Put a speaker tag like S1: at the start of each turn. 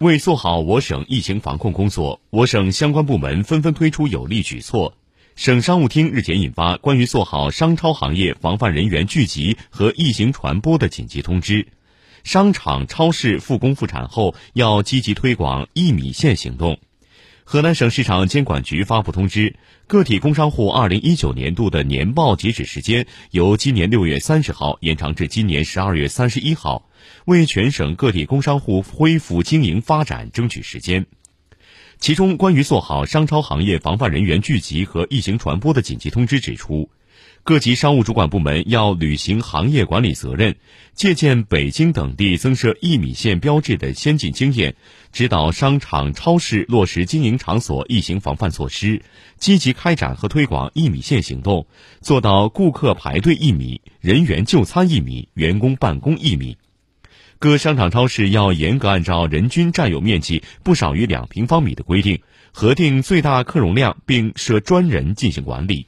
S1: 为做好我省疫情防控工作，我省相关部门纷纷推出有力举措。省商务厅日前印发关于做好商超行业防范人员聚集和疫情传播的紧急通知，商场、超市复工复产后要积极推广一米线行动。河南省市场监管局发布通知，个体工商户二零一九年度的年报截止时间由今年六月三十号延长至今年十二月三十一号，为全省个体工商户恢复经营发展争取时间。其中，关于做好商超行业防范人员聚集和疫情传播的紧急通知指出。各级商务主管部门要履行行业管理责任，借鉴北京等地增设一米线标志的先进经验，指导商场、超市落实经营场所疫情防范措施，积极开展和推广一米线行动，做到顾客排队一米、人员就餐一米、员工办公一米。各商场、超市要严格按照人均占有面积不少于两平方米的规定，核定最大客容量，并设专人进行管理。